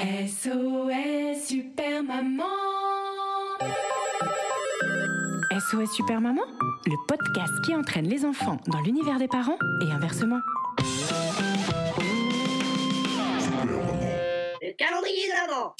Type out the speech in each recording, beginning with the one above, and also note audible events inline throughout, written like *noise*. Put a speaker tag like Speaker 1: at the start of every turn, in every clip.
Speaker 1: SOS Super Maman. SOS Super Maman, le podcast qui entraîne les enfants dans l'univers des parents et inversement.
Speaker 2: Le calendrier de l'avant.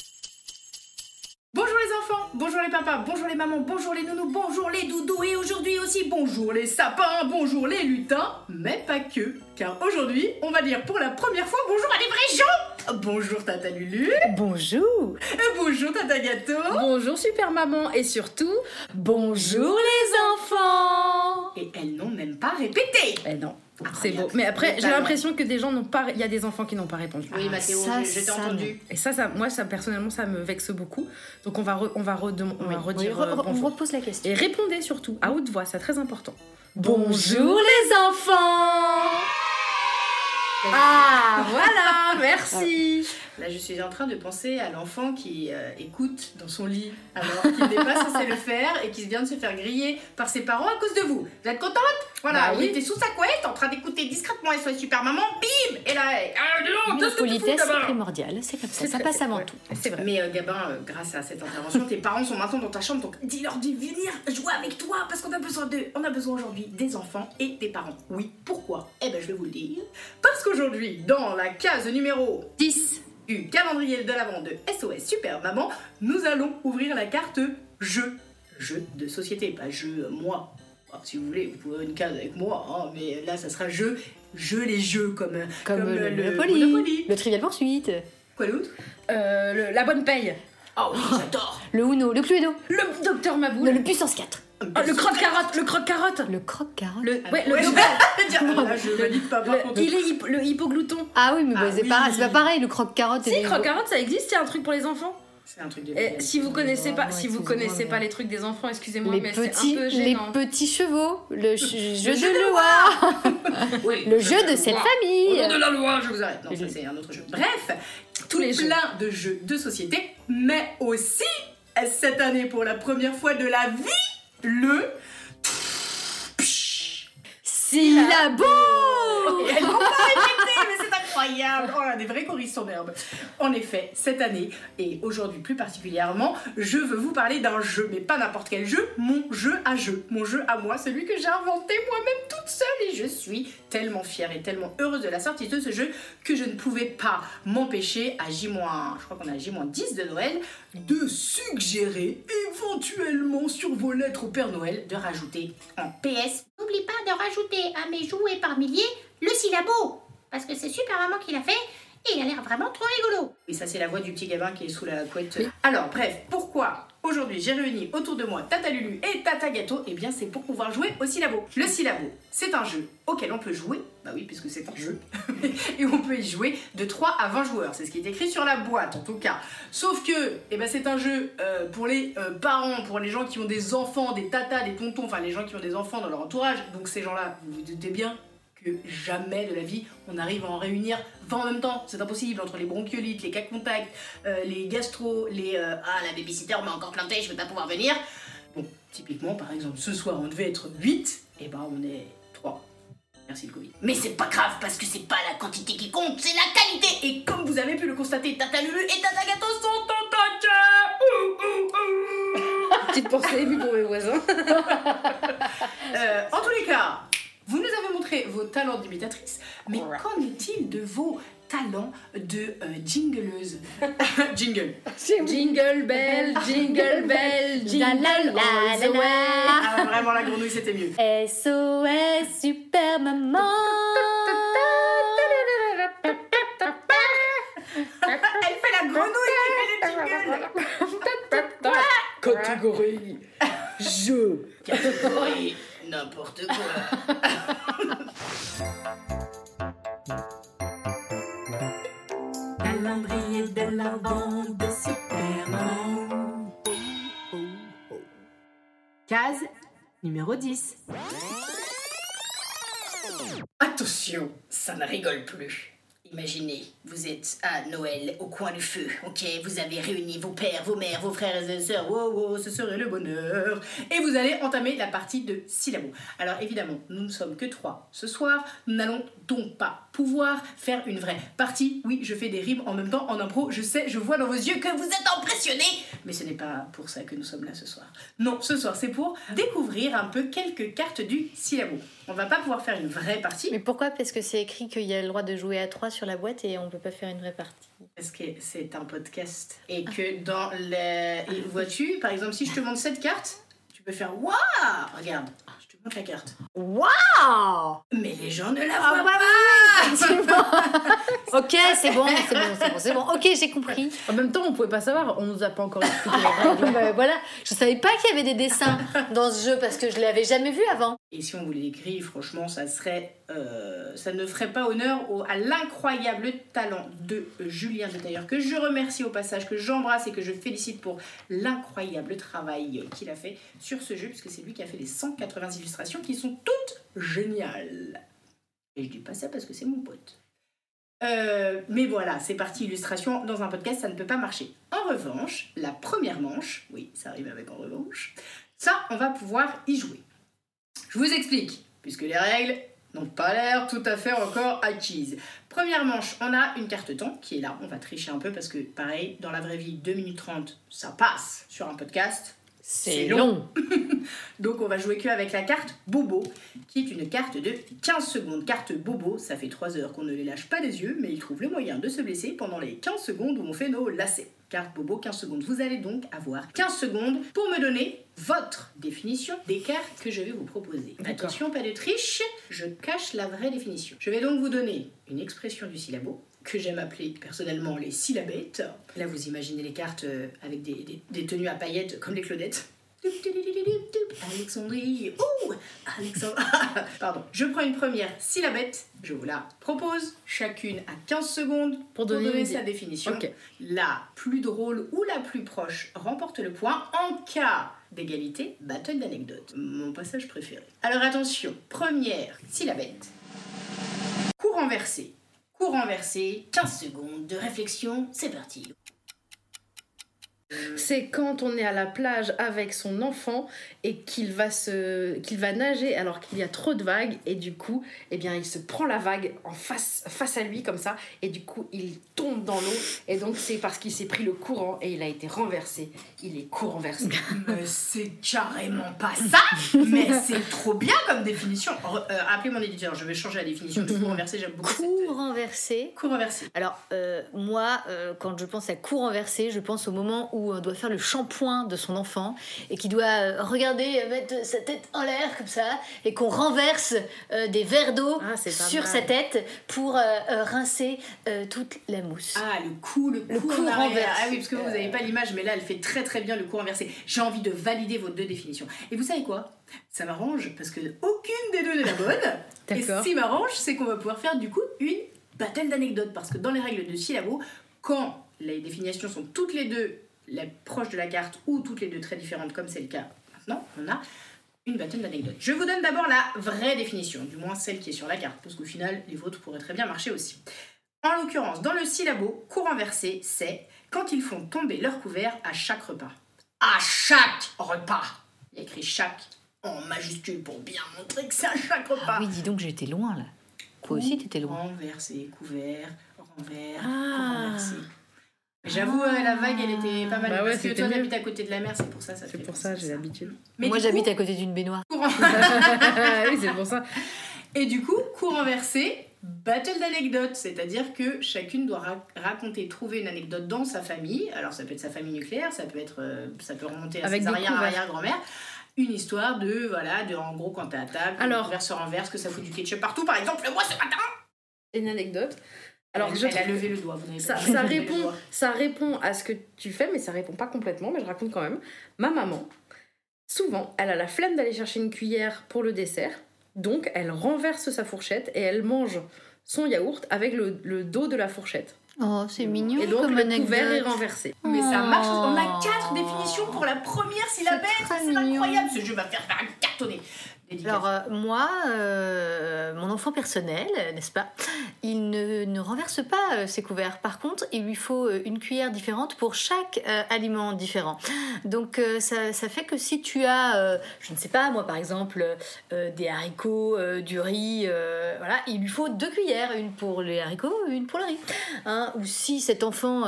Speaker 3: Bonjour les enfants, bonjour les papas, bonjour les mamans, bonjour les nounous, bonjour les doudous et aujourd'hui aussi bonjour les sapins, bonjour les lutins, mais pas que, car aujourd'hui on va dire pour la première fois bonjour à des vrais gens Bonjour Tata Lulu
Speaker 1: Bonjour
Speaker 3: et bonjour Tata Gâteau
Speaker 4: Bonjour super maman et surtout bonjour les enfants.
Speaker 3: Et elles n'ont même pas répété
Speaker 4: Eh non, c'est
Speaker 3: Incroyable.
Speaker 4: beau. Mais après, j'ai l'impression que des gens n'ont pas. Il y a des enfants qui n'ont pas répondu.
Speaker 3: Oui Mathéo,
Speaker 4: ça,
Speaker 3: je, je t'ai
Speaker 4: ça,
Speaker 3: entendu.
Speaker 4: Et ça, ça, moi, ça personnellement, ça me vexe beaucoup. Donc on va, re- on va, on va redire euh,
Speaker 1: on
Speaker 4: bonjour.
Speaker 1: repose la question.
Speaker 4: Et répondez surtout à haute voix, c'est très important.
Speaker 1: Bonjour les enfants
Speaker 4: Ah voilà, merci. *laughs*
Speaker 3: Là je suis en train de penser à l'enfant qui euh, écoute dans son lit alors qu'il n'est pas censé le faire et qui vient de se faire griller par ses parents à cause de vous. Vous êtes contente? Voilà,
Speaker 4: Bah
Speaker 3: il
Speaker 4: oui.
Speaker 3: était sous sa couette en train d'écouter discrètement SOS Super Maman, bim Et là, ah,
Speaker 1: La politesse est primordiale, c'est comme ça, ça passe avant tout.
Speaker 4: C'est vrai.
Speaker 3: Mais euh, Gabin, euh, grâce à cette intervention, tes parents sont maintenant dans ta chambre, donc dis-leur de venir jouer avec toi parce qu'on a besoin d'eux. On a besoin aujourd'hui des enfants et des parents. Oui, pourquoi? Eh ben je vais vous le dire. Parce qu'aujourd'hui, dans la case numéro
Speaker 1: 10.
Speaker 3: Du calendrier de l'avant de SOS Super Maman, nous allons ouvrir la carte jeu. Jeu de société, pas jeu euh, moi. Alors, si vous voulez, vous pouvez avoir une case avec moi, hein, mais là, ça sera jeu. Jeu les jeux comme, euh,
Speaker 1: Comme,
Speaker 3: euh,
Speaker 1: le, Monopoly,
Speaker 3: Monopoly.
Speaker 1: le Trivial Poursuite,
Speaker 3: Quoi d'autre?
Speaker 4: Euh, le- la bonne paye.
Speaker 3: Ah oui, j'adore
Speaker 1: le Uno, le Cluedo,
Speaker 4: Le docteur Maboul.
Speaker 1: le, le Puissance 4,
Speaker 4: Ah, le croque-carotte. Le croque-carotte.
Speaker 1: le Croque-Carotte.
Speaker 4: Le,
Speaker 3: Ah,
Speaker 4: ouais, le,
Speaker 3: ouais,
Speaker 4: le-
Speaker 3: Là, je valide pas par
Speaker 4: le-
Speaker 3: contre.
Speaker 4: il est hypo- le hippoglouton.
Speaker 1: Ah oui, mais
Speaker 3: Ah
Speaker 1: c'est
Speaker 3: oui.
Speaker 1: c'est pas pareil, le Croque-Carotte.
Speaker 4: Si,
Speaker 1: les-
Speaker 4: croque-carotte, ça existe, c'est un truc pour les enfants.
Speaker 3: C'est un truc de.
Speaker 4: Et si vous connaissez pas, si vous
Speaker 1: excusez-moi,
Speaker 4: connaissez pas les trucs des enfants, excusez-moi,
Speaker 1: Les
Speaker 4: mais c'est
Speaker 1: petits,
Speaker 4: un peu
Speaker 1: les
Speaker 4: gênant.
Speaker 1: petits chevaux, le jeu
Speaker 3: jeu
Speaker 1: de loi, le jeu de cette
Speaker 3: Au
Speaker 1: famille.
Speaker 3: nom de la loi, je vous arrête. Non, ça c'est un autre jeu. Bref, tous les
Speaker 4: les
Speaker 3: plein de jeux de société, mais aussi cette année pour la première fois de la vie, le.
Speaker 1: Syllabo
Speaker 3: Et pas répéter, mais c'est incroyable. Oh là, des vrais choristes en herbe. En effet, cette année, et aujourd'hui plus particulièrement, je veux vous parler d'un jeu, mais pas n'importe quel jeu, mon jeu à jeu. Mon jeu à moi, celui que j'ai inventé moi-même toute seule, et je suis tellement fière et tellement heureuse de la sortie de ce jeu que je ne pouvais pas m'empêcher à J- je crois qu'on a J-10 de Noël, de suggérer éventuellement sur vos lettres au Père Noël de rajouter en PS
Speaker 5: N'oublie pas de rajouter à mes jouets par milliers le syllabo. Parce que c'est Super Maman qui l'a fait et il a l'air vraiment trop rigolo.
Speaker 3: Et ça, c'est la voix du petit gamin qui est sous la couette. Alors, bref, pourquoi aujourd'hui j'ai réuni autour de moi Tata Lulu et Tata Gâteau? Eh bien, c'est pour pouvoir jouer au syllabo. Le syllabo, c'est un jeu auquel on peut jouer, bah oui, puisque c'est un jeu, *laughs* et on peut y jouer de 3 à 20 joueurs. C'est ce qui est écrit sur la boîte, en tout cas. Sauf que, eh ben, c'est un jeu euh, pour les euh, parents, pour les gens qui ont des enfants, des tatas, des tontons, enfin les gens qui ont des enfants dans leur entourage. Donc, ces gens-là, vous vous doutez bien que jamais de la vie on arrive à en réunir 20 en même temps. C'est impossible entre les bronchiolites, les cas contacts, euh, les gastro, les euh, ah la babysitter m'a encore planté, je vais pas pouvoir venir. Bon, typiquement par exemple ce soir on devait être 8, et ben on est 3. Merci le Covid. Mais c'est pas grave parce que c'est pas la quantité qui compte, c'est la qualité. Et comme vous avez pu le constater, Tata Lulu et Tata Gâteau sont en.
Speaker 4: Petite pensée émue pour mes voisins.
Speaker 3: Euh, en tous les cas, vos talents d'imitatrice, mais qu'en est-il de vos talents de euh, jingleuse? *laughs* Jingle.
Speaker 4: Jingle bell, jingle bell, *laughs* jingle
Speaker 1: la.
Speaker 3: Ah, vraiment, la grenouille, c'était mieux.
Speaker 1: SOS Super Maman *laughs*
Speaker 3: Elle fait la grenouille qui fait le jingle.
Speaker 4: Catégorie jeu.
Speaker 3: Catégorie, n'importe quoi. *laughs*
Speaker 1: calendrier de l'Avent de Super Maman. Case numéro 10.
Speaker 3: Attention, ça ne rigole plus. Imaginez, vous êtes à Noël au coin du feu, ok? Vous avez réuni vos pères, vos mères, vos frères et sœurs, wow, wow, ce serait le bonheur. Et vous allez entamer la partie de syllabos. Alors évidemment, nous ne sommes que trois ce soir, nous n'allons donc pas pouvoir faire une vraie partie. Oui, je fais des rimes en même temps en impro, je sais, je vois dans vos yeux que vous êtes impressionnés Mais ce n'est pas pour ça que nous sommes là ce soir. Non, ce soir c'est pour découvrir un peu quelques cartes du syllabo. On va pas pouvoir faire une vraie partie,
Speaker 2: Mais pourquoi? Parce que c'est écrit qu'il y a le droit de jouer à 3 sur la boîte et on peut pas faire une vraie partie.
Speaker 3: Parce que c'est un podcast. Et que dans les. Vois-tu, par exemple, si je te montre cette carte, tu peux faire Waouh Regarde, je te la carte.
Speaker 2: Waouh
Speaker 3: Mais les gens ne la
Speaker 2: Ah
Speaker 3: voient
Speaker 2: bah
Speaker 3: pas *laughs*
Speaker 2: Ok, c'est bon, c'est bon, c'est bon, c'est bon. Ok, j'ai compris.
Speaker 4: En même temps, on pouvait pas savoir, on nous a pas encore expliqué les règles. *laughs*
Speaker 2: Bah, voilà, je savais pas qu'il y avait des dessins dans ce jeu parce que je l'avais jamais vu avant.
Speaker 3: Et si on vous l'écrit, franchement, ça serait. Euh, ça ne ferait pas honneur au- à l'incroyable talent de Julien Détailleur, que je remercie au passage, que j'embrasse et que je félicite pour l'incroyable travail qu'il a fait sur ce jeu, puisque c'est lui qui a fait les 180 illustrations qui sont toutes géniales. Et je dis pas ça parce que c'est mon pote. Euh, mais voilà, c'est parti illustration. Dans un podcast, ça ne peut pas marcher. En revanche, la première manche, oui, ça arrive avec en revanche, ça, on va pouvoir y jouer. Je vous explique, puisque les règles n'ont pas l'air tout à fait encore acquises. Première manche, on a une carte temps qui est là. On va tricher un peu parce que, pareil, dans la vraie vie, 2 minutes 30, ça passe sur un podcast.
Speaker 2: C'est
Speaker 3: long. *laughs* Donc on va jouer que avec la carte Bobo, qui est une carte de 15 secondes. Carte Bobo, ça fait 3 heures qu'on ne les lâche pas des yeux, mais ils trouvent le moyen de se blesser pendant les 15 secondes où on fait nos lacets. Carte Bobo, 15 secondes. Vous allez donc avoir 15 secondes pour me donner votre définition des cartes que je vais vous proposer. Attention, pas de triche, je cache la vraie définition. Je vais donc vous donner une expression du syllabo que j'aime appeler personnellement les syllabettes. Là, vous imaginez les cartes euh, avec des, des- des tenues à paillettes comme les Claudettes. Alexandrie, ouh, Alexandre. *laughs* Pardon. Je prends une première syllabette, je vous la propose, chacune à 15 secondes
Speaker 4: Pour donner
Speaker 3: sa définition. La plus drôle ou la plus proche remporte le point. En cas d'égalité, battle d'anecdotes. Mon passage préféré. Alors attention, première syllabette. Courant versé. Courant versé, 15 secondes de réflexion, c'est parti.
Speaker 4: C'est quand on est à la plage avec son enfant et qu'il va se qu'il va nager alors qu'il y a trop de vagues et du coup eh bien il se prend la vague en face face à lui comme ça et du coup il tombe dans l'eau et donc c'est parce qu'il s'est pris le courant et il a été renversé il est courant versé *laughs*
Speaker 3: Mais c'est carrément pas ça Mais c'est trop bien comme définition. Re- euh, appelez mon éditeur, je vais changer la définition de courant versé, j'aime beaucoup.
Speaker 2: Coup renversé.
Speaker 3: Courant versé.
Speaker 2: Alors, euh, moi, euh, quand je pense à coup renversé, je pense au moment où on doit faire le shampoing de son enfant et qui doit euh, regarder, euh, mettre sa tête en l'air comme ça et qu'on renverse euh, des verres d'eau
Speaker 4: Ah,
Speaker 2: sur
Speaker 4: mal.
Speaker 2: sa tête pour euh, euh, rincer euh, toute la mousse.
Speaker 3: Ah, le coup, le coup,
Speaker 2: Le coup renversé.
Speaker 3: Ah oui, parce que vous, n'avez pas l'image, mais là, elle fait très très bien le coup renversé. J'ai envie de valider vos deux définitions. Et vous savez quoi? Ça m'arrange parce que aucune des deux n'est la bonne. *laughs* Et ce qui m'arrange, c'est qu'on va pouvoir faire du coup une battle d'anecdotes. Parce que dans les règles de syllabo, quand les définitions sont toutes les deux les proches de la carte ou toutes les deux très différentes, comme c'est le cas maintenant, on a une battle d'anecdotes. Je vous donne d'abord la vraie définition, du moins celle qui est sur la carte, parce qu'au final, les vôtres pourraient très bien marcher aussi. En l'occurrence, dans le syllabo, courant versé, c'est quand ils font tomber leur couvert à chaque repas. À chaque repas Il y a écrit chaque en majuscule pour bien montrer que c'est à chaque repas.
Speaker 2: Ah oui, dis donc, j'étais loin là. Toi aussi, t'étais loin.
Speaker 3: Renversé, couvert, renvers,
Speaker 4: Ah.
Speaker 3: renversé. J'avoue, euh, la vague, elle était pas mal.
Speaker 4: Bah ouais,
Speaker 3: parce que toi, t'habites à côté de la mer, c'est pour ça. ça
Speaker 4: c'est
Speaker 3: fait
Speaker 4: pour ça j'ai l'habitude
Speaker 3: Mais
Speaker 2: Moi, j'habite
Speaker 3: coup,
Speaker 2: à côté d'une baignoire. *laughs*
Speaker 3: courant- *laughs*
Speaker 4: oui c'est pour ça
Speaker 3: Et du coup, courant versé, battle d'anecdotes, c'est-à-dire que chacune doit ra- raconter, trouver une anecdote dans sa famille. Alors ça peut être sa famille nucléaire, ça peut être, euh, ça peut remonter à
Speaker 4: Avec
Speaker 3: ses
Speaker 4: des
Speaker 3: arrière
Speaker 4: couverts.
Speaker 3: arrière grand-mère. Une histoire de voilà, de en gros quand t'es à table,
Speaker 4: Alors-
Speaker 3: vers se renverse, que ça fout du ketchup partout. Par exemple, moi ce matin.
Speaker 4: une anecdote alors
Speaker 3: elle,
Speaker 4: je
Speaker 3: elle a levé le doigt. Vous
Speaker 4: Ça, ça répond, ça répond à ce que tu fais, mais ça répond pas complètement, mais je raconte quand même. Ma maman, souvent, elle a la flemme d'aller chercher une cuillère pour le dessert, donc elle renverse sa fourchette et elle mange son yaourt avec le, le dos de la fourchette.
Speaker 2: Oh, c'est mignon
Speaker 4: Et donc
Speaker 2: comme
Speaker 4: le
Speaker 2: anecdote.
Speaker 4: couvert est renversé.
Speaker 3: Mais ça marche. On a
Speaker 2: Oh.
Speaker 3: quatre définitions pour la première syllabette.
Speaker 2: très
Speaker 3: C'est incroyable. Ce jeu va faire un cartonner.
Speaker 2: Alors euh, moi, euh, mon enfant personnel, n'est-ce pas Il ne, ne renverse pas euh, ses couverts. Par contre, il lui faut une cuillère différente pour chaque aliment différent. Donc ça, fait que si tu as, je ne sais pas, moi par exemple, des haricots, du riz, voilà, il lui faut deux cuillères, une pour les haricots, une pour le riz. Hein, ou si cet enfant,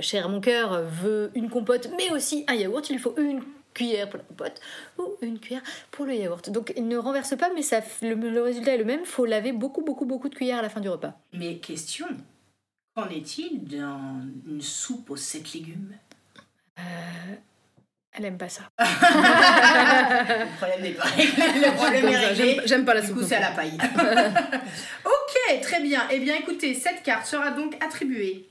Speaker 2: cher à mon cœur, veut une compote, mais aussi un yaourt, il lui faut une cuillère pour la compote ou une cuillère pour le yaourt. Donc il ne renverse pas, mais ça, le, le résultat est le même. faut laver beaucoup, beaucoup, beaucoup de cuillères à la fin du repas.
Speaker 3: Mais question. Qu'en est-il d'une soupe aux sept légumes?
Speaker 2: Elle aime pas ça. *laughs*
Speaker 3: Le problème n'est pas réglé. Le problème
Speaker 4: Comme
Speaker 3: est
Speaker 4: ça,
Speaker 3: réglé.
Speaker 4: J'aime pas la
Speaker 3: Du
Speaker 4: soupe.
Speaker 3: coup, c'est à la paille. *laughs* ok, très bien. Eh bien, écoutez, cette carte sera donc attribuée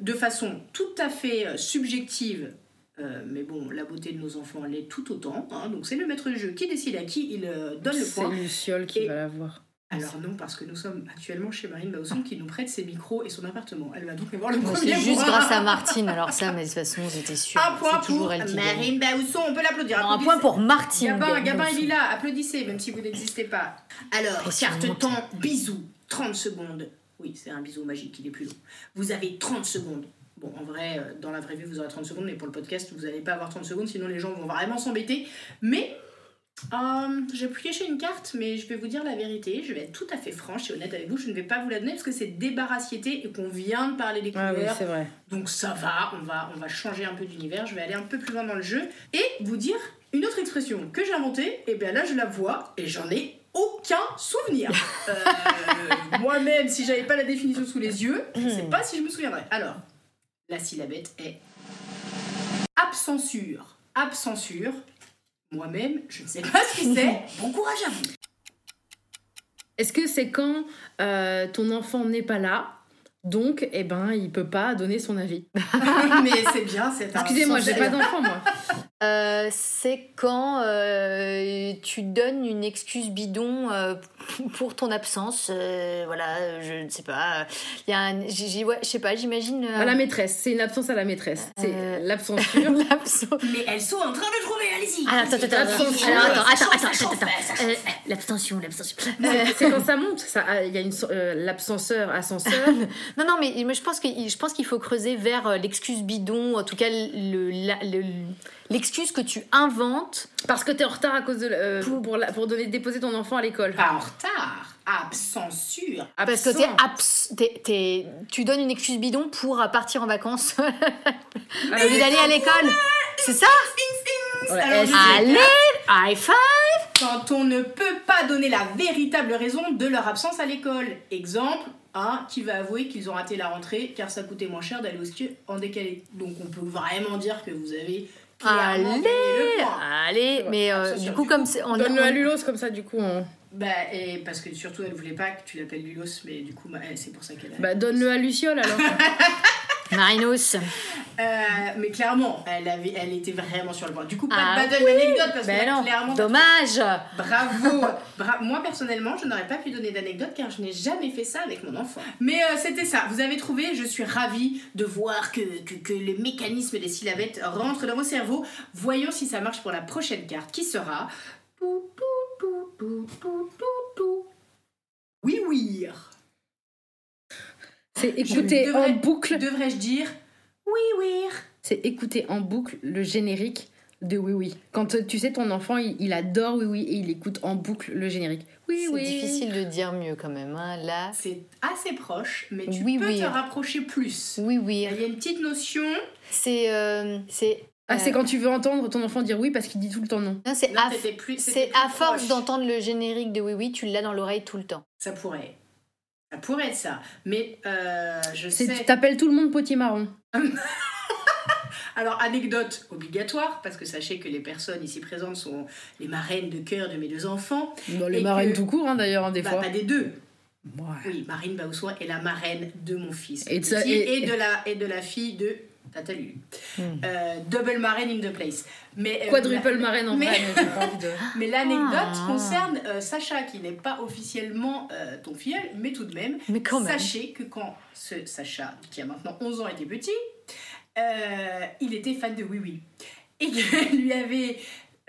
Speaker 3: de façon tout à fait euh, subjective. Euh, mais bon, la beauté de nos enfants l'est tout autant. hein. donc, c'est le maître du jeu qui décide à qui il euh, donne le
Speaker 4: C'est
Speaker 3: point.
Speaker 4: Luciole qui
Speaker 3: Et-
Speaker 4: va l'avoir.
Speaker 3: Alors non, parce que nous sommes actuellement chez Marine Bausson qui nous prête ses micros et son appartement. Elle va donc avoir le
Speaker 2: Bon,
Speaker 3: premier
Speaker 2: c'est juste
Speaker 3: point.
Speaker 2: grâce à *laughs* Martine. Alors ça, mais de toute façon, j'étais sûre.
Speaker 3: Un point
Speaker 2: C'est
Speaker 3: pour
Speaker 2: elle qui gagne.
Speaker 3: Marine Bausson, on peut l'applaudir.
Speaker 2: Non, un point pour Martine.
Speaker 3: Gabin, Gabin il est là, applaudissez, même si vous n'existez pas. Alors, carte temps, bisous, 30 secondes. Oui, c'est un bisou magique, il est plus long. Vous avez 30 secondes. Bon, en vrai, euh, dans la vraie vie, vous aurez 30 secondes, mais pour le podcast, vous n'allez pas avoir 30 secondes, sinon les gens vont vraiment s'embêter. Mais, euh, j'ai pioché une carte, mais je vais vous dire la vérité, je vais être tout à fait franche et honnête avec vous, je ne vais pas vous la donner parce que c'est débarrassiété et qu'on vient de parler des
Speaker 4: Ah oui,
Speaker 3: couleurs.
Speaker 4: c'est vrai.
Speaker 3: Donc ça va, on va, on va changer un peu d'univers, je vais aller un peu plus loin dans le jeu et vous dire une autre expression que j'ai inventée, et bien là je la vois et j'en ai aucun souvenir. *laughs* Euh, Moi-même, si j'avais pas la définition sous les yeux, je sais pas si je me souviendrais. Alors, la syllabette est absensure. Absensure. Moi-même, je ne sais pas ce que c'est. *laughs* Bon courage à vous.
Speaker 4: Est-ce que c'est quand euh, ton enfant n'est pas là, donc eh ben il peut pas donner son avis? *laughs*
Speaker 3: Mais c'est bien, c'est un
Speaker 4: Excusez-moi, j'ai pas d'enfant moi.
Speaker 2: Euh, c'est quand euh, tu donnes une excuse bidon euh, pour ton absence. euh, voilà, je ne sais pas. Il y a un, ouais, je sais pas, j'imagine. euh,
Speaker 4: À la maîtresse, c'est une absence à la maîtresse. C'est l'absensure.
Speaker 2: l'absence. *laughs*
Speaker 3: Mais elles sont en train de trouver, allez-y.
Speaker 2: Ah, attends, attends, attends,
Speaker 4: L'abstention.
Speaker 2: alors, attends,
Speaker 3: Ça
Speaker 2: attends, attends, attends, attends. Euh, L'abstention, *laughs* l'abstention.
Speaker 4: C'est- c'est quand ça monte. Ça, ah, il y a une euh, l'absenseur, ascenseur. *laughs*
Speaker 2: Non, non, mais je pense qu'il je pense qu'il faut creuser vers euh, l'excuse bidon, en tout cas le- la- le- l'excuse que tu inventes.
Speaker 4: Parce que t'es en retard à cause de euh, pour, pour, la- pour donner déposer ton enfant à l'école.
Speaker 3: Pas en retard. Absensure.
Speaker 2: Parce que t'es
Speaker 4: Absent.
Speaker 2: abs- t'es- t'es- tu donnes une excuse bidon pour partir en vacances *laughs* au lieu d'aller à l'école. C'est ça
Speaker 4: Ouais,
Speaker 2: Allez, high five
Speaker 3: quand on ne peut pas donner la véritable raison de leur absence à l'école. Exemple, un qui va avouer qu'ils ont raté la rentrée car ça coûtait moins cher d'aller au ski en décalé. Donc on peut vraiment dire que vous avez clairement
Speaker 2: Allez, allez,
Speaker 4: Ouais,
Speaker 2: mais euh, du coup,
Speaker 3: Du
Speaker 2: comme c'est. on-
Speaker 4: Donne-le
Speaker 2: on-
Speaker 4: à Lulos comme ça, du coup. on-
Speaker 3: Bah, et parce que surtout elle voulait pas que tu l'appelles Lulos, mais du coup bah, elle, c'est pour ça qu'elle a.
Speaker 4: Bah, donne-le à Luciole alors. *laughs*
Speaker 2: Marinos.
Speaker 3: Euh, mais clairement, elle, avait, elle était vraiment sur le point. Du coup, pas
Speaker 2: Ah
Speaker 3: de battle
Speaker 2: oui,
Speaker 3: d'anecdote parce
Speaker 2: Ben
Speaker 3: que
Speaker 2: non,
Speaker 3: clairement.
Speaker 2: dommage.
Speaker 3: Bravo Bra- Moi personnellement, je n'aurais pas pu donner d'anecdote car je n'ai jamais fait ça avec mon enfant. Mais euh, c'était ça, vous avez trouvé, je suis ravie de voir que, que, que le mécanisme des syllabettes rentre dans vos cerveaux. Voyons si ça marche pour la prochaine carte qui sera. Pou, pou, pou, pou, pou, pou, pou. Oui, oui.
Speaker 4: C'est écouter
Speaker 3: devrais-
Speaker 4: en boucle.
Speaker 3: Devrais-je dire oui, oui
Speaker 4: C'est écouter en boucle le générique de Oui Oui. Quand euh, tu sais, ton enfant, il, il adore Oui Oui et il écoute en boucle le générique. Oui
Speaker 2: C'est
Speaker 4: Oui.
Speaker 2: difficile de dire mieux quand même. hein, Là,
Speaker 3: C'est assez proche, mais tu
Speaker 2: Oui,
Speaker 3: peux
Speaker 2: oui.
Speaker 3: te rapprocher plus.
Speaker 2: oui, oui.
Speaker 3: Il y a une petite notion.
Speaker 2: C'est. euh, c'est.
Speaker 4: Ah, c'est
Speaker 2: Euh,
Speaker 4: quand tu veux entendre ton enfant dire oui parce qu'il dit tout le temps non.
Speaker 2: non, c'est à,
Speaker 3: plus-
Speaker 2: c'est
Speaker 3: plus
Speaker 2: à force d'entendre le générique de Oui Oui, tu l'as dans l'oreille tout le temps.
Speaker 3: Ça pourrait. Ça pourrait être ça. Mais euh, je sais.
Speaker 4: tu t'appelles tout le monde potier marron. *laughs*
Speaker 3: Alors, anecdote obligatoire, parce que sachez que les personnes ici présentes sont les marraines de cœur de mes deux enfants.
Speaker 4: Dans
Speaker 3: Et
Speaker 4: les marraines
Speaker 3: que-
Speaker 4: tout court hein, d'ailleurs hein, des
Speaker 3: Bah,
Speaker 4: fois.
Speaker 3: pas des deux.
Speaker 4: Ouais.
Speaker 3: Oui, Marine Baussois est la marraine de mon fils.
Speaker 4: Et de et
Speaker 3: de la, et de la fille de Tata Lulu. Euh, double marraine in the place. Mais, euh,
Speaker 4: Quadruple
Speaker 3: la-
Speaker 4: marraine en
Speaker 3: mais-
Speaker 4: vrai, *laughs* mais
Speaker 3: l'anecdote
Speaker 2: Ah.
Speaker 3: concerne euh, Sacha, qui n'est pas officiellement euh, ton filleul, mais tout de même.
Speaker 2: Mais quand même.
Speaker 3: Sachez que quand ce Sacha, qui a maintenant 11 ans, était petit, euh, il était fan de Oui Oui. Et *laughs* qu'elle lui avait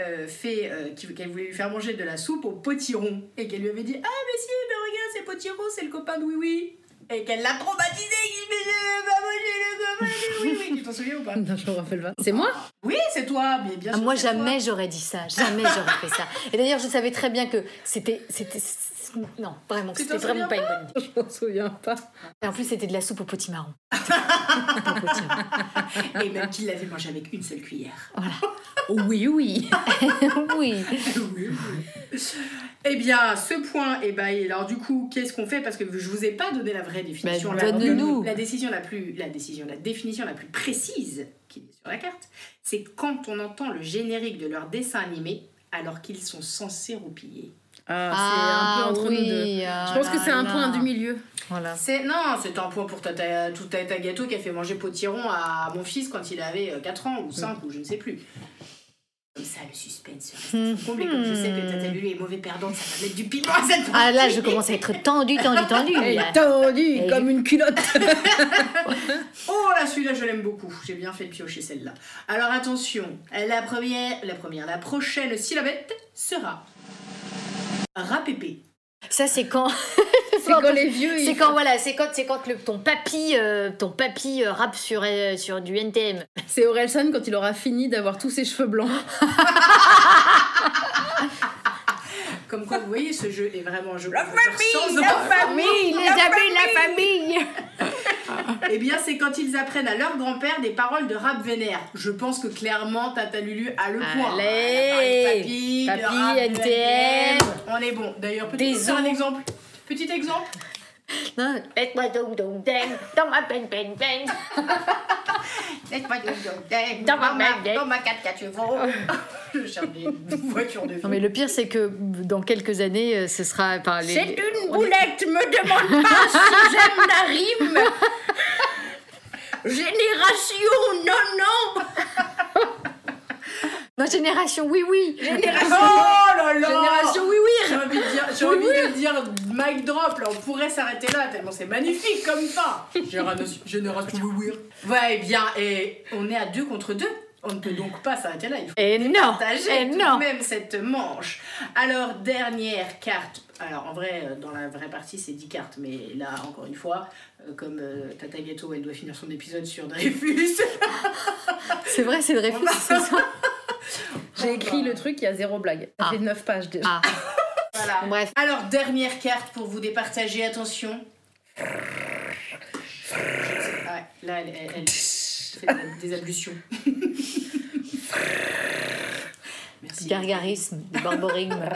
Speaker 3: euh, fait, euh, qu'elle voulait lui faire manger de la soupe au potiron. Et qu'elle lui avait dit Ah, mais si, mais regarde, c'est potiron, c'est le copain de Oui Oui. Et qu'elle l'a traumatisé, qu'il dit Mais je veux pas manger le copain de Oui Oui. Tu t'en souviens ou pas?
Speaker 4: Non, je me rappelle pas. C'est moi?
Speaker 3: Oui, c'est toi, mais bien
Speaker 2: Ah,
Speaker 3: sûr.
Speaker 2: moi, jamais j'aurais dit ça. Jamais j'aurais fait ça. Et d'ailleurs, je savais très bien que c'était. c'était non, vraiment, c'était vraiment pas une bonne idée.
Speaker 4: Je m'en souviens pas.
Speaker 2: Et en plus, c'était de la soupe au potimarron. Pas *laughs* au potimarron.
Speaker 3: Et même qu'il l'avait mangé avec une seule cuillère. *laughs*
Speaker 4: Oui, oui. *laughs*
Speaker 2: oui.
Speaker 3: oui, oui. Eh bien, ce point, eh ben, et alors du coup, qu'est-ce qu'on fait? Parce que je vous ai pas donné la vraie définition.
Speaker 2: Bah,
Speaker 3: la,
Speaker 2: donne-nous.
Speaker 3: la décision la plus, la décision, la définition la plus précise qui est sur la carte, c'est quand on entend le générique de leur dessin animé alors qu'ils sont censés roupiller.
Speaker 4: Ah, c'est un peu entre nous deux. Je pense que c'est un point du milieu.
Speaker 2: Voilà.
Speaker 3: C'est non, c'est un point pour Tata, tout Tata Gâteau qui a fait manger potiron à mon fils quand il avait euh, 4 ans ou 5 ou je ne sais plus. Comme ça, le suspense reste comble. Et comme je sais que Tata Lulu est mauvais perdante, ça va mettre du piment à cette
Speaker 2: Ah là,
Speaker 3: partie.
Speaker 2: je commence à être tendue, tendue, tendue.
Speaker 4: Elle
Speaker 2: là.
Speaker 4: est tendue
Speaker 2: Et-
Speaker 4: comme une culotte. *laughs*
Speaker 3: Oh là, celui-là, je l'aime beaucoup. J'ai bien fait de piocher celle-là. Alors attention, la première, la première, la prochaine syllabette sera rapépé.
Speaker 2: Ça, c'est quand. *laughs*
Speaker 4: C'est quand les vieux.
Speaker 2: C'est quand voilà, c'est quand c'est quand le, ton papy euh, ton papy euh, rappe sur euh, sur du NTM. *laughs*
Speaker 4: C'est Orelsan quand il aura fini d'avoir tous ses cheveux blancs. *laughs*
Speaker 3: Comme quoi, vous voyez, ce jeu est vraiment un jeu. La
Speaker 2: famille, les amis, la famille. *laughs*
Speaker 3: Eh bien, c'est quand ils apprennent à leur grand-père des paroles de rap vénère. Je pense que clairement, Tata Lulu a le point.
Speaker 2: Allez, papy,
Speaker 3: rap, de
Speaker 2: NTM.
Speaker 3: On est bon. D'ailleurs, faire un exemple. Petit exemple.
Speaker 2: Laisse-moi donc donc ding, dans ma peine peine peine.
Speaker 3: Laisse-moi donc
Speaker 2: Dans ma
Speaker 3: dans ma,
Speaker 2: baguette.
Speaker 3: dans ma 4 chevaux. *laughs* Je cherche des voitures de vie.
Speaker 2: Non mais le pire c'est que dans quelques années euh, ce sera enfin, les-
Speaker 4: C'est une
Speaker 2: est-
Speaker 4: boulette, me demande pas si j'aime la rime. Génération, non, non. *laughs*
Speaker 2: Notre génération oui oui.
Speaker 3: Oh là là
Speaker 4: Génération, oui, oui.
Speaker 3: J'ai envie de dire, j'ai envie de dire mic drop là, on pourrait s'arrêter là tellement c'est magnifique comme fin. Génération, génération oui oui. Ouais, eh bien, et on est à deux contre deux. On ne peut donc pas s'arrêter là. Il faut
Speaker 2: Et non,
Speaker 3: partager
Speaker 2: et
Speaker 3: tout
Speaker 2: non.
Speaker 3: même cette manche. Alors, dernière carte. Alors, en vrai, euh, dans la vraie partie, c'est 10 cartes. Mais là, encore une fois, euh, comme euh, Tata Ghetto, elle doit finir son épisode sur Dreyfus. *laughs* *laughs*
Speaker 2: C'est vrai c'est Dreyfus c'est ça. *laughs*
Speaker 4: J'ai écrit le truc, il y a zéro blague. Ça
Speaker 2: Ah.
Speaker 4: fait 9 pages déjà.
Speaker 2: Ah
Speaker 3: voilà.
Speaker 2: bref.
Speaker 3: Alors, dernière carte pour vous départager. Attention. Ouais, là, elle, elle- elle fait des ablutions. Merci.
Speaker 2: Gargarisme, du barbarisme. *laughs*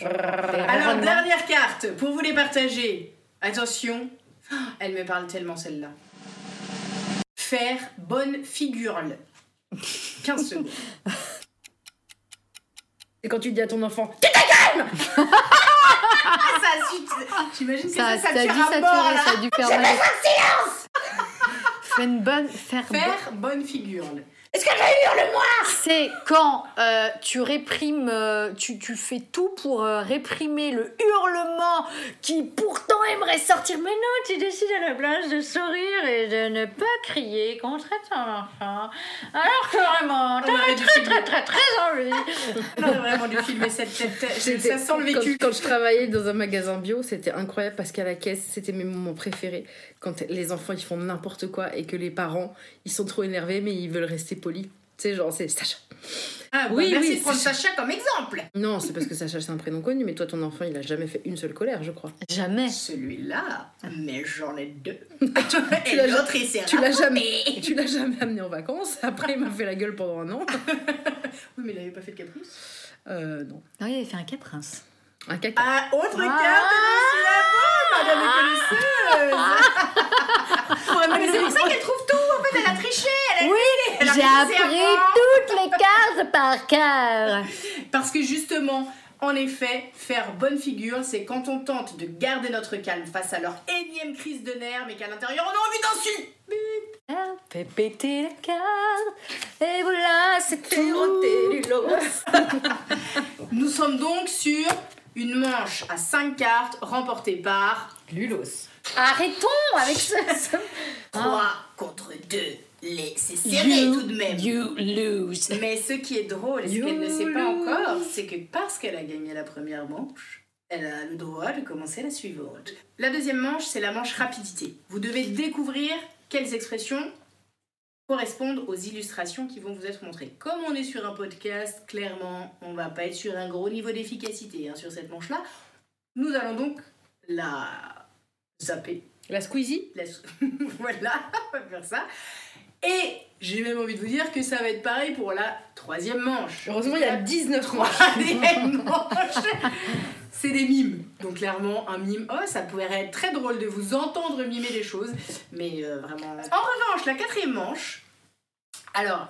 Speaker 3: Alors, dernière carte pour vous les partager. Attention, elle me parle tellement celle-là. Faire bonne figure. 15 secondes.
Speaker 4: Et quand tu dis à ton enfant,
Speaker 3: Ah, ça, su- j'imagine que ça,
Speaker 2: Ça,
Speaker 3: ça,
Speaker 2: ça a dû ça a dû faire mal. Fais une bonne faire,
Speaker 3: Faire bonne figure.
Speaker 2: C'est quand euh, tu réprimes, euh, tu, tu fais tout pour euh, réprimer le hurlement qui pourtant aimerait sortir. Mais non, tu décides à la place de sourire et de ne pas crier contre ton enfant. Alors que vraiment,
Speaker 3: dû
Speaker 2: très
Speaker 3: filmer.
Speaker 2: très très très envie.
Speaker 3: On aurait vraiment dû filmer cette tête. Ça sent le vécu.
Speaker 4: Quand, quand je travaillais dans un magasin bio, c'était incroyable parce qu'à la caisse, c'était mes moments préférés. Quand les enfants ils font n'importe quoi et que les parents ils sont trop énervés mais ils veulent rester polis. Tu sais, genre, c'est Sacha.
Speaker 3: Ah, bah,
Speaker 4: Oui,
Speaker 3: merci
Speaker 4: oui,
Speaker 3: de prendre
Speaker 4: c'est-
Speaker 3: Sacha comme exemple.
Speaker 4: Non, c'est parce que Sacha c'est un prénom connu, mais toi ton enfant il a jamais fait une seule colère, je crois.
Speaker 2: Jamais.
Speaker 3: Celui-là, mais j'en ai deux. *laughs*
Speaker 4: Tu l'as
Speaker 3: l'autre, il s'est
Speaker 4: Tu l'as jamais, tu l'as jamais amené en vacances. Après, il m'a fait la gueule pendant un an. *laughs*
Speaker 3: Oui, mais il avait pas fait de caprice.
Speaker 4: Euh, non.
Speaker 2: Non, il avait fait un caprince.
Speaker 4: Un caca.
Speaker 3: Ah, autre
Speaker 2: Ah.
Speaker 3: carte de madame la connaisseuse. *laughs* mais c'est pour ça qu'elle trouve tout. En fait, elle a triché. Elle a
Speaker 2: Oui, j'ai appris toutes les cartes par cœur. *laughs*
Speaker 3: Parce que justement, En effet, faire bonne figure, c'est quand on tente de garder notre calme face à leur énième crise de nerfs, mais qu'à l'intérieur on a envie d'insulter.
Speaker 2: Fait péter la carte, et voilà, c'est tout. *laughs* *laughs*
Speaker 3: Nous sommes donc sur une manche à 5 cartes remportée par
Speaker 4: Lulos.
Speaker 2: Arrêtons avec ça. ça-
Speaker 3: 3 contre 2. C'est serré tout de même.
Speaker 2: You lose.
Speaker 3: Mais ce qui est drôle, et ce qu'elle ne sait pas
Speaker 4: lose.
Speaker 3: encore, c'est que parce qu'elle a gagné la première manche, elle a le droit de commencer la suivante. La deuxième manche, c'est la manche rapidité. Vous devez découvrir quelles expressions correspondent aux illustrations qui vont vous être montrées. Comme on est sur un podcast, clairement, on va pas être sur un gros niveau d'efficacité hein, sur cette manche-là. Nous allons donc la zapper
Speaker 4: La Squeezie
Speaker 3: la- *laughs* voilà, on va faire ça. Et j'ai même envie de vous dire que ça va être pareil pour la troisième manche.
Speaker 4: Heureusement, il y a 19 manches.
Speaker 3: Troisième *laughs* manche, c'est des mimes. Donc clairement, un mime, oh, ça pourrait être très drôle de vous entendre mimer des choses, mais euh, vraiment. En revanche, la quatrième manche, alors,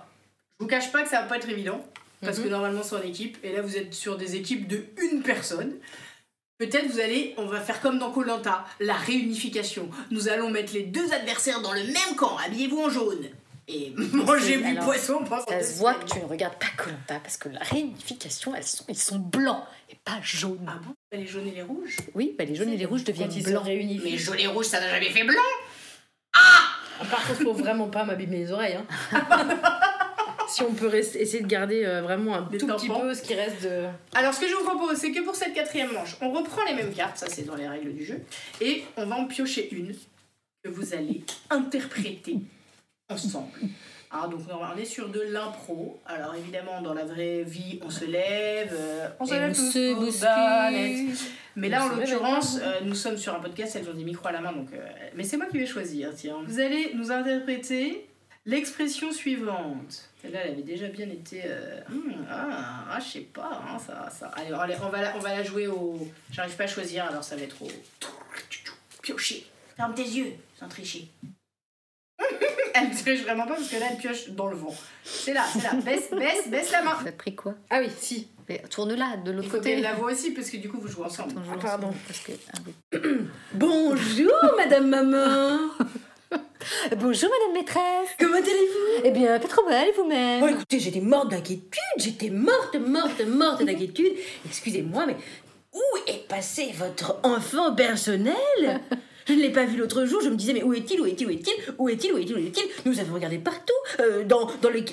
Speaker 3: je vous cache pas que ça va pas être évident, parce que normalement c'est en équipe, et là vous êtes sur des équipes de une personne. Peut-être vous allez, on va faire comme dans Colanta, la réunification. Nous allons mettre les deux adversaires dans le même camp, habillez-vous en jaune. Et *laughs* mangez du
Speaker 2: alors,
Speaker 3: poisson pendant
Speaker 2: Ça se voit que tu ne regardes pas Colanta parce que la réunification, elles sont, ils sont blancs et pas jaunes.
Speaker 3: Ah bon? Les jaunes et les rouges
Speaker 2: Oui, bah les jaunes et les rouges deviennent
Speaker 4: Quand ils sont
Speaker 2: blancs.
Speaker 4: réunis.
Speaker 3: Mais jaune et rouge, ça n'a jamais fait blanc
Speaker 4: Ah, Par contre, faut vraiment pas m'abîmer les oreilles. Hein. *laughs* si on peut rester- essayer de garder euh, vraiment un
Speaker 3: Des
Speaker 4: tout petit peu ce qui reste de.
Speaker 3: Alors, ce que je vous propose, c'est que pour cette quatrième manche, on reprend les mêmes cartes, ça c'est dans les règles du jeu, et on va en piocher une que vous allez interpréter ensemble. Hein, donc, on est sur de l'impro. Alors, évidemment, dans la vraie vie, on se lève, euh, on se lève
Speaker 2: on se bouscule.
Speaker 3: Mais là,
Speaker 4: On
Speaker 3: en l'occurrence, euh, nous sommes sur un podcast, elles ont des micros à la main, donc. euh, mais c'est moi qui vais choisir, tiens. Vous allez nous interpréter l'expression suivante. Celle-là, elle avait déjà bien été. euh, hmm, ah, ah, je sais pas, hein, ça, ça. Allez, allez, on, va la, on va la jouer au. J'arrive pas à choisir, alors ça va être au. Piocher. Ferme tes yeux, sans tricher. *laughs* elle ne triche vraiment pas parce que là, elle pioche dans le vent. C'est là, c'est là. Baisse, baisse, baisse la main.
Speaker 2: Ça te pris quoi
Speaker 4: Ah oui, si.
Speaker 2: Mais Tourne-la de
Speaker 3: Il
Speaker 2: l'autre
Speaker 3: faut
Speaker 2: côté.
Speaker 3: qu'elle la voit aussi parce que du coup, vous jouez ensemble.
Speaker 4: Ah, pardon.
Speaker 2: parce que- ah oui. *clears throat*
Speaker 4: Bonjour, Madame Maman. *laughs*
Speaker 2: Bonjour Madame Maîtresse.
Speaker 4: Comment allez-vous?
Speaker 2: Eh bien, pas trop mal, vous-même
Speaker 4: Oh, écoutez, j'étais morte d'inquiétude. J'étais morte, morte, morte d'inquiétude. Excusez-moi, mais où est passé votre enfant personnel? Je ne l'ai pas vu l'autre jour, je me disais, mais où est-il, où est-il, où est-il, où est-il, où est-il, où est-il? Nous avons regardé partout, euh, dans, dans les,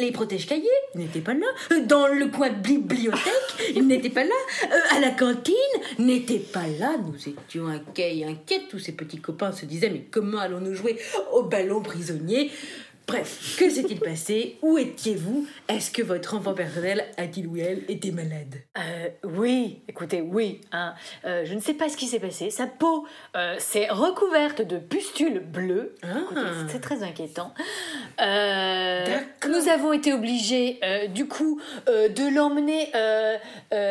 Speaker 4: les protège-cahiers, il n'était pas là, Euh, dans le coin bibliothèque, il n'était pas là, Euh, à la cantine, n'était pas là, nous étions inquiets et inquiètes, tous ces petits copains se disaient, mais comment allons-nous jouer au ballon prisonnier? Bref, que s'est-il passé? Où étiez-vous? Est-ce que votre enfant personnel a-t-il ou elle été malade?
Speaker 2: Euh, oui, écoutez, oui. hein. Euh, je ne sais pas ce qui s'est passé. Sa peau euh, s'est recouverte de pustules bleues.
Speaker 4: Ah.
Speaker 2: C'est très inquiétant. Euh, nous avons été obligés, euh, du coup, de l'emmener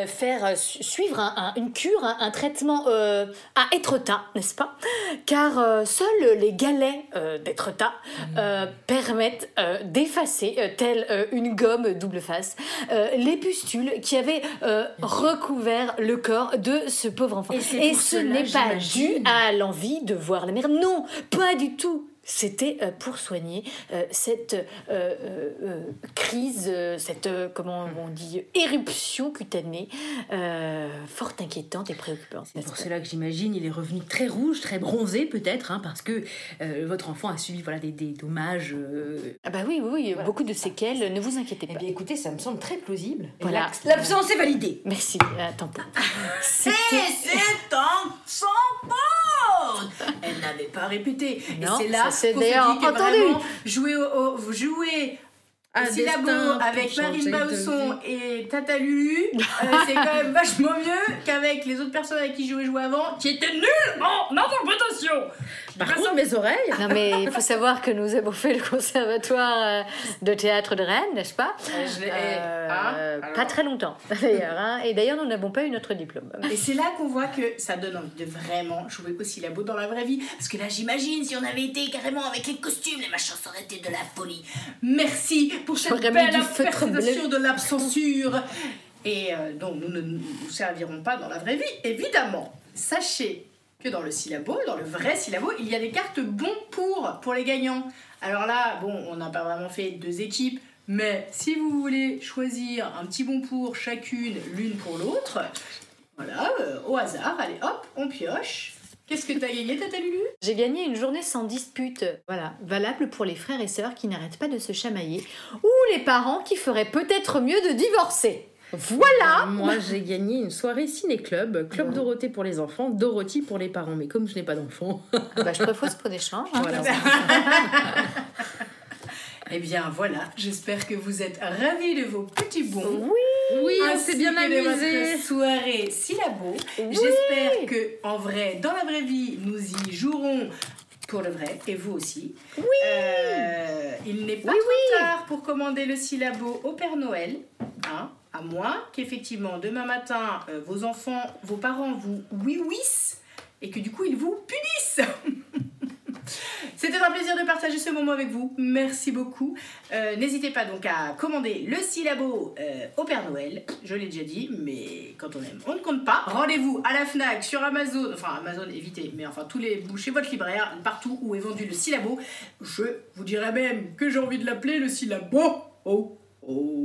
Speaker 2: faire su- suivre un- un- une cure, un, un traitement à Étretat, n'est-ce pas? Car seuls les galets d'Étretat euh, permettent euh, d'effacer, euh, telle euh, une gomme double face, les pustules qui avaient recouvert le corps de ce pauvre enfant.
Speaker 4: Et
Speaker 2: ce n'est pas dû à l'envie de voir la mère. Non, pas du tout. C'était euh, pour soigner euh, cette euh, crise, cette, comment on dit, éruption cutanée, fort inquiétante et préoccupante.
Speaker 4: C'est pour cela que j'imagine il est revenu très rouge, très bronzé peut-être, hein, parce que votre enfant a subi voilà, des, des dommages.
Speaker 2: Ah bah oui, oui, oui,
Speaker 4: Voilà.
Speaker 2: beaucoup de séquelles, ne vous inquiétez
Speaker 4: Eh
Speaker 2: pas.
Speaker 4: bien écoutez, ça me semble très plausible.
Speaker 2: Voilà.
Speaker 4: l'abs- L'absence est validée.
Speaker 2: Merci, tant pis.
Speaker 3: Et
Speaker 2: C'était...
Speaker 3: c'est en son Elle n'avait pas répété.
Speaker 2: Non,
Speaker 3: et c'est là qu'on se
Speaker 2: d'ailleurs
Speaker 3: dit que
Speaker 2: entendu.
Speaker 3: vraiment, jouer au,
Speaker 4: Un
Speaker 3: syllabo avec Marine Bausson et Tata Lulu, euh, c'est quand même *laughs* vachement mieux qu'avec les autres personnes avec qui je jouais jouer avant, qui étaient nuls en interprétation.
Speaker 4: Par contre, mes oreilles.
Speaker 2: Non mais il faut savoir que nous avons fait le conservatoire euh, de théâtre de Rennes, n'est-ce pas
Speaker 3: je l'ai-
Speaker 2: Euh,
Speaker 3: alors.
Speaker 2: Pas très longtemps d'ailleurs. hein. Et d'ailleurs nous n'avons pas eu notre diplôme.
Speaker 3: Et c'est là qu'on voit que ça donne envie de vraiment jouer au syllabo dans la vraie vie. Parce que là, j'imagine, si on avait été carrément avec les costumes, les machins, ça aurait été de la folie. Merci pour cette belle interprétation de l'absensure. et euh, dont nous ne nous servirons pas dans la vraie vie, évidemment. Sachez dans le syllabo, dans le vrai syllabo, il y a des cartes bons pour pour les gagnants. Alors là, bon, on n'a pas vraiment fait deux équipes, mais si vous voulez choisir un petit bon pour chacune, l'une pour l'autre, voilà, euh, au hasard, allez hop, on pioche. Qu'est-ce que t'as gagné, Tata Lulu?
Speaker 2: J'ai gagné une journée sans dispute, voilà, valable pour les frères et sœurs qui n'arrêtent pas de se chamailler, ou les parents qui feraient peut-être mieux de divorcer. Voilà
Speaker 4: Moi, j'ai gagné une soirée ciné-club, Club Dorothée pour les enfants, Dorothy pour les parents. Mais comme je n'ai pas d'enfants,
Speaker 2: bah, Je propose pour d'échange. hein.
Speaker 4: voilà. *laughs*
Speaker 3: Eh bien voilà, j'espère que vous êtes ravis de vos petits bons.
Speaker 4: Oui, on
Speaker 3: ainsi
Speaker 4: s'est bien
Speaker 3: que de
Speaker 4: amusé.
Speaker 3: votre soirée syllabo. J'espère que en vrai, dans la vraie vie, nous y jouerons pour le vrai, et vous aussi. Oui. il n'est pas trop tard pour commander le syllabo au Père Noël, hein, à moins qu'effectivement demain matin euh, vos enfants, vos parents vous oui wissent et que du coup ils vous punissent. *laughs* C'était un plaisir de partager ce moment avec vous. Merci beaucoup. Euh, N'hésitez pas donc à commander le syllabo euh, au Père Noël. Je l'ai déjà dit, mais quand on aime, on ne compte pas. Rendez-vous à la Fnac, sur Amazon, enfin Amazon évitez, mais enfin tous les chez votre libraire, partout où est vendu le syllabo. Je vous dirais même que j'ai envie de l'appeler le syllabo. Oh oh.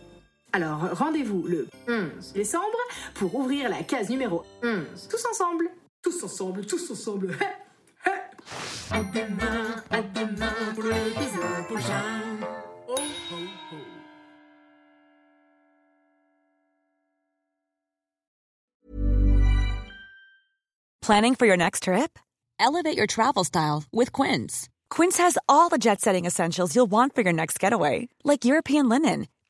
Speaker 6: Alors, rendez-vous le 11 décembre pour ouvrir la case numéro 11. Tous ensemble. Tous ensemble, tous ensemble. *laughs* À demain, à demain pour l'épisode prochain. Oh, oh, oh.
Speaker 7: Planning for your next trip? Elevate your travel style with Quince. Quince has all the jet setting essentials you'll want for your next getaway, like European linen,